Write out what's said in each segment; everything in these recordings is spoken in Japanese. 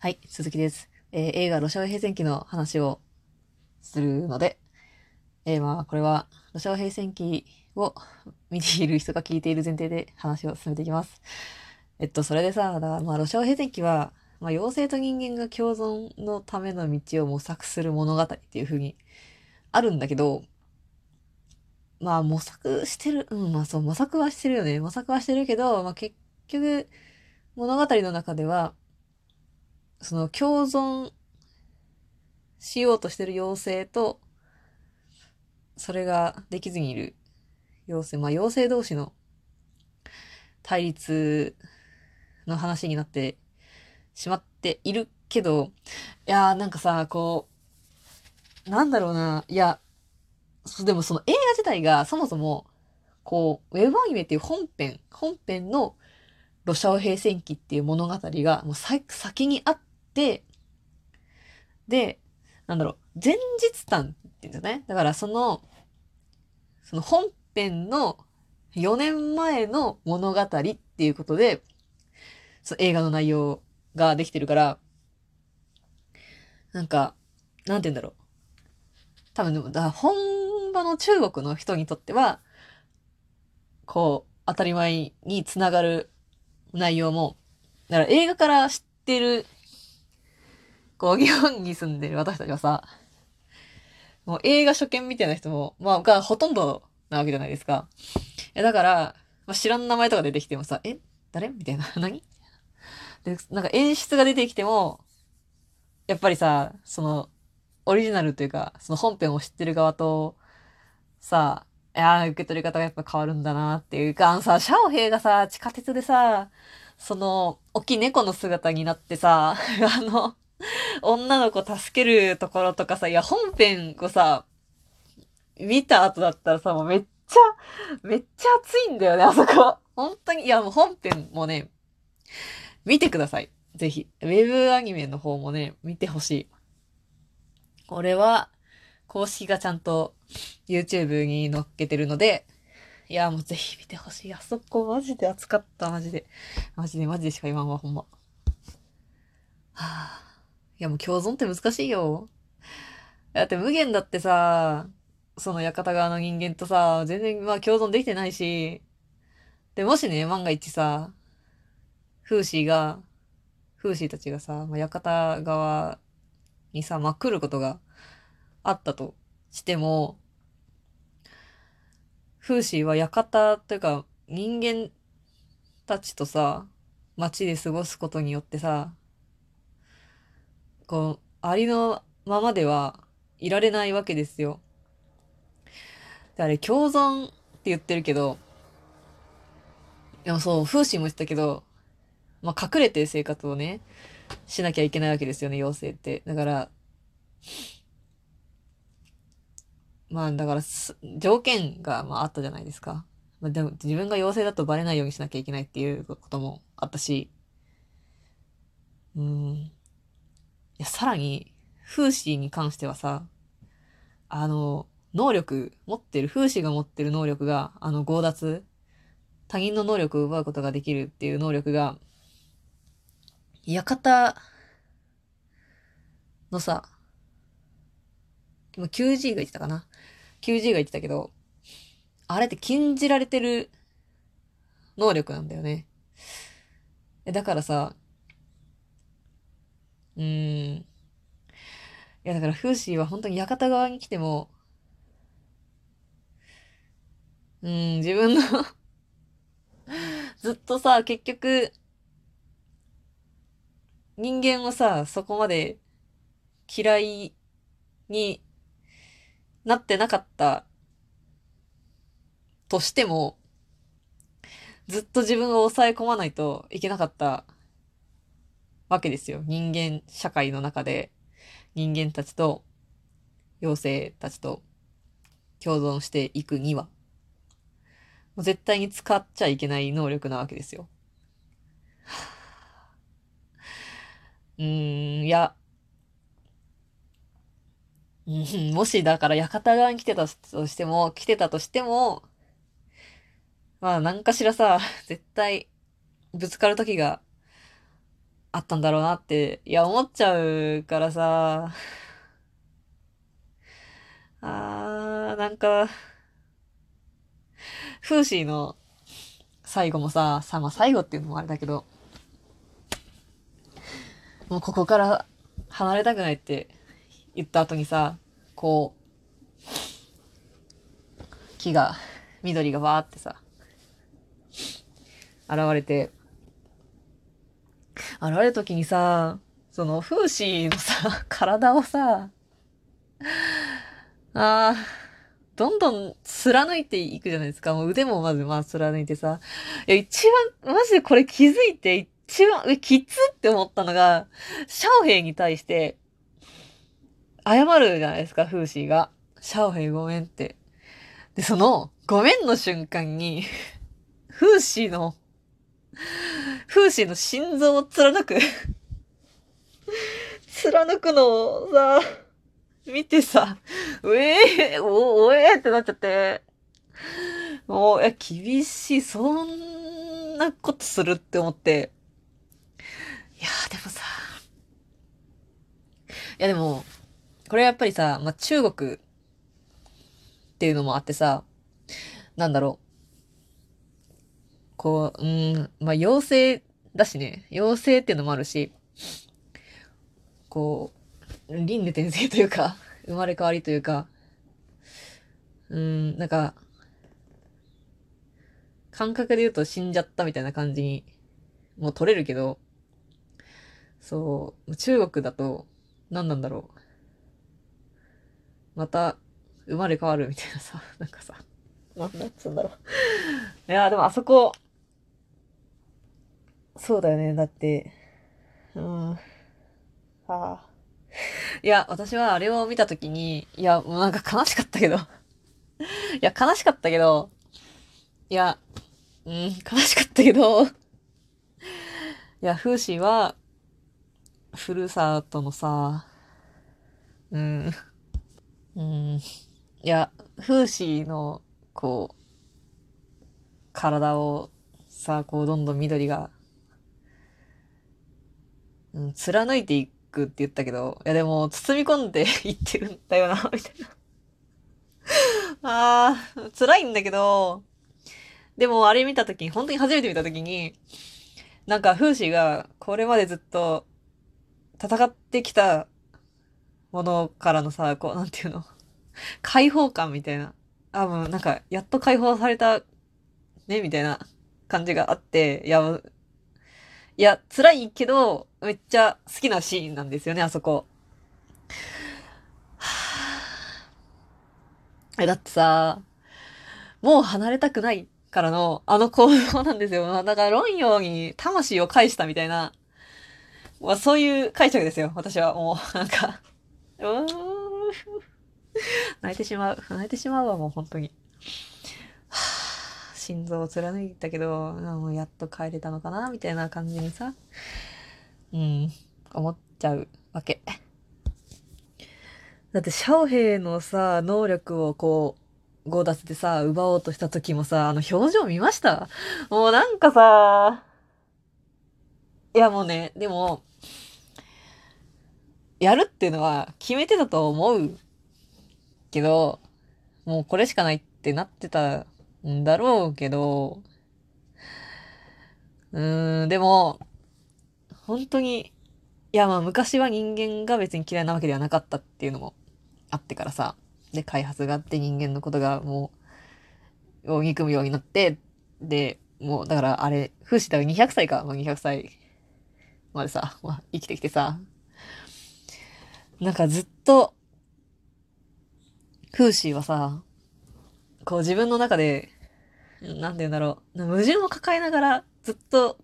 はい、鈴木です。えー映画、ロシア平戦記の話をするので、えーまあ、これは、ロシア平戦記を見ている人が聞いている前提で話を進めていきます。えっと、それでさ、だからまあ、ロシア平戦記は、まあ、妖精と人間が共存のための道を模索する物語っていう風にあるんだけど、まあ、模索してる、うん、まあそう、模索はしてるよね。模索はしてるけど、まあ結局、物語の中では、その共存しようとしてる妖精と、それができずにいる妖精、まあ妖精同士の対立の話になってしまっているけど、いやーなんかさ、こう、なんだろうな、いや、でもその映画自体がそもそも、こう、ウェブアニメっていう本編、本編のロシア語平戦記っていう物語がもう先にあって、で、なんだろう、前日談っていうんですよね。だからその、その本編の4年前の物語っていうことで、その映画の内容ができてるから、なんか、なんて言うんだろう。多分でも、だ本場の中国の人にとっては、こう、当たり前につながる内容も、だから映画から知ってる、こう、日本に住んでる私たちはさ、もう映画初見みたいな人も、まあ、がほとんどなわけじゃないですか。え、だから、まあ、知らん名前とか出てきてもさ、え誰？みたいな。何？で、なんか演出が出てきても、やっぱりさ、その、オリジナルというか、その本編を知ってる側と、さ、いや、受け取り方がやっぱ変わるんだなっていうか、あのさ、シャオヘイがさ、地下鉄でさ、その、大きい猫の姿になってさ、あの、女の子助けるところとかさ、いや、本編をさ、見た後だったらさ、もうめっちゃ、めっちゃ熱いんだよね、あそこ。本当に、いや、もう本編もね、見てください。ぜひ。ウェブアニメの方もね、見てほしい。これは、公式がちゃんと YouTube に載っけてるので、いや、もうぜひ見てほしい。あそこマジで熱かった、マジで。マジで、マジでしか言わんわ、ほんま。はぁ。いや、もう共存って難しいよ。だって無限だってさ、その館側の人間とさ、全然まあ共存できてないし、で、もしね、万が一さ、フーシーが、フーシーたちがさ、まあ、館側にさ、まあ、来ることがあったとしても、フーシーは館というか人間たちとさ、街で過ごすことによってさ、こう、ありのままではいられないわけですよ。で、あれ、共存って言ってるけど、でもそう、フーシーも言ってたけど、まあ、隠れて生活をね、しなきゃいけないわけですよね、妖精って。だから、まあ、だから、条件が、まあ、あったじゃないですか。まあ、でも、自分が妖精だとバレないようにしなきゃいけないっていうこともあったし、うん。や、さらに、フーシーに関してはさ、あの、能力、持ってる、フーシーが持ってる能力が、あの、強奪、他人の能力を奪うことができるっていう能力が、館のさ、今 9G が言ってたかな ?9G が言ってたけど、あれって禁じられてる能力なんだよね。だからさ、うん。いやだからフーシーは本当に館側に来ても、うん、自分のずっとさ、結局、人間をさ、そこまで嫌いになってなかったとしても、ずっと自分を抑え込まないといけなかったわけですよ。人間社会の中で人間たちと妖精たちと共存していくには、もう絶対に使っちゃいけない能力なわけですよ。うーん、いや、もしだから館側に来てたとしても、来てたとしても、まあ何かしらさ、絶対ぶつかる時があったんだろうなって、いや、思っちゃうからさ、あー、なんか、フーシーの最後もさ、さ、まあ、最後っていうのもあれだけど、もうここから離れたくないって言った後にさ、こう、木が、緑がバーってさ、現れて、現れる時にさ、その、風刺のさ、体をさ、ああ、どんどん貫いていくじゃないですか。もう腕もまずまあ貫いてさ。いや、一番、マジでこれ気づいて、一番、え、きつって思ったのが、シャオヘイに対して、謝るじゃないですか、フーシーが。シャオヘイごめんって。で、その、ごめんの瞬間に、フーシーの、フーシーの心臓を貫く。貫くのをさ、見てさ、うえー、お、おえーってなっちゃって、もう、え、厳しい、そんなことするって思って、いやでもさ、いやでも、これやっぱりさ、まあ、中国っていうのもあってさ、なんだろう。こう、うん、まあ、妖精だしね、妖精っていうのもあるし、こう、輪廻転生というか、生まれ変わりというか、うん、なんか、感覚で言うと死んじゃったみたいな感じにもう取れるけど、そう、中国だと、何なんだろう。また、生まれ変わるみたいなさ、なんかさ、なんつうんだろう。いや、でもあそこ、そうだよね。だって、うん、はあ。いや、私はあれを見たときに、いや、もうなんか悲しかったけど。いや、悲しかったけど、いや、うん、悲しかったけど。いや、風刺は、ふるさとのさ、うん、うん、いや、風刺の、こう、体をさ、こう、どんどん緑が、うん、貫いていくって言ったけど、いやでも、包み込んで いってるんだよな、みたいな。ああ、辛いんだけど、でもあれ見たとき、本当に初めて見たときに、なんか、風刺がこれまでずっと戦ってきたものからのさ、こう、なんていうの？解放感みたいな。あ、もうなんか、やっと解放された、ね、みたいな感じがあって、いや、いや、辛いけど、めっちゃ好きなシーンなんですよね、あそこ。え、だってさ、もう離れたくないからの、あの行動なんですよ。だから、論よに魂を返したみたいなまあ、そういう解釈ですよ、私は。もう、なんか、うーん、泣いてしまう。泣いてしまうわ、もう本当に。はあ、心臓を貫いたけど、もうやっと帰れたのかな、みたいな感じにさ、うん、思っちゃうわけ。だって、シャオヘイのさ、能力をこう、ゴーダスでさ、奪おうとした時もさ、あの表情見ました？もうなんかさ、いやもうね、でも、やるっていうのは決めてたと思うけど、もうこれしかないってなってたんだろうけど、うーん、でも、本当に、いやまあ昔は人間が別に嫌いなわけではなかったっていうのもあってからさ、で、開発があって人間のことがもう、を憎むようになって、で、もうだからあれ、風刺だから200歳か、まあ、200歳までさ、まあ、生きてきてさ、なんかずっと、フーシーはさ、こう自分の中で、なんて言うんだろう、矛盾を抱えながらずっと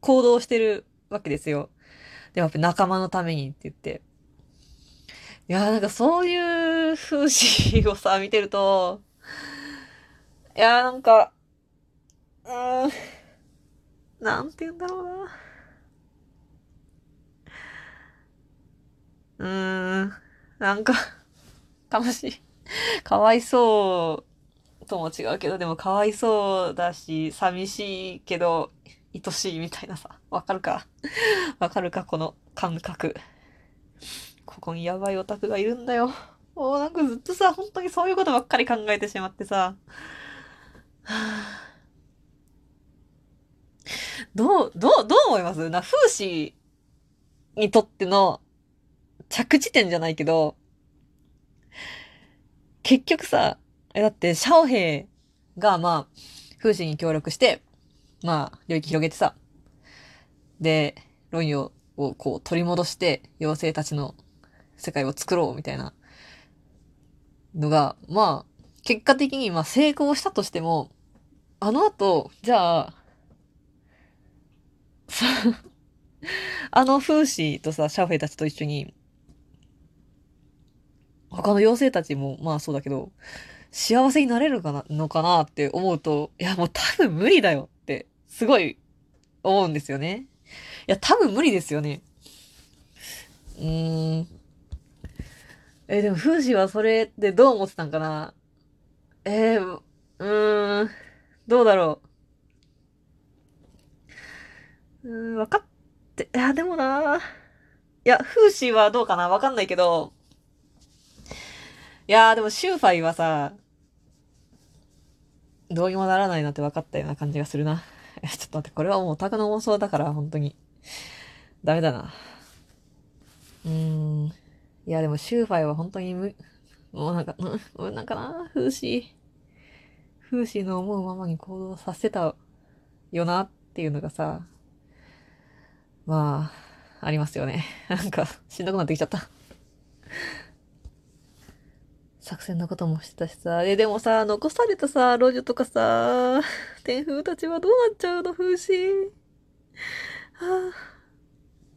行動してるわけですよ。でもやっぱ仲間のためにって言って。いやーなんかそういう風刺をさ、見てると、いやーなんか、うーん、なんて言うんだろうな。うーん、なんか悲しい。かわいそうとも違うけど、でもかわいそうだし、寂しいけど、愛しいみたいなさ。わかるかわかるかこの感覚。ここにやばいオタクがいるんだよ。もうなんかずっとさ、本当にそういうことばっかり考えてしまってさ。どう、どう、どう思いますな、風刺にとっての着地点じゃないけど、結局さ、だってシャオヘイがまあ、風刺に協力して、まあ、領域広げてさ、で、ロンヨをこう取り戻して、妖精たちの世界を作ろうみたいな。のが、まあ、結果的にまあ成功したとしても、あの後、じゃあ、あの風刺とさ、シャフェイたちと一緒に、他の妖精たちもまあそうだけど、幸せになれるかな、のかなって思うと、いやもう多分無理だよ、すごい思うんですよね。いや、多分無理ですよね。うーん。えでも、風刺はそれってどう思ってたんかなえー、うーん、どうだろう。うーん、わかって、いや、でもな。いや、風刺はどうかなわかんないけど、いやでもシューファイはさ、どうにもならないなって分かったような感じがするな。ちょっと待って、これはもうオタクの妄想だから、本当に。ダメだな。うーん。いや、でもシューファイは本当にむ、もうなんか、うん、なんかな、風刺。風刺の思うままに行動させたよなっていうのがさ、まあ、ありますよね。なんか、しんどくなってきちゃった。作戦のこともしてたしさ。え、でもさ、残されたさ、路女とかさ、天風たちはどうなっちゃうの、風刺。はあ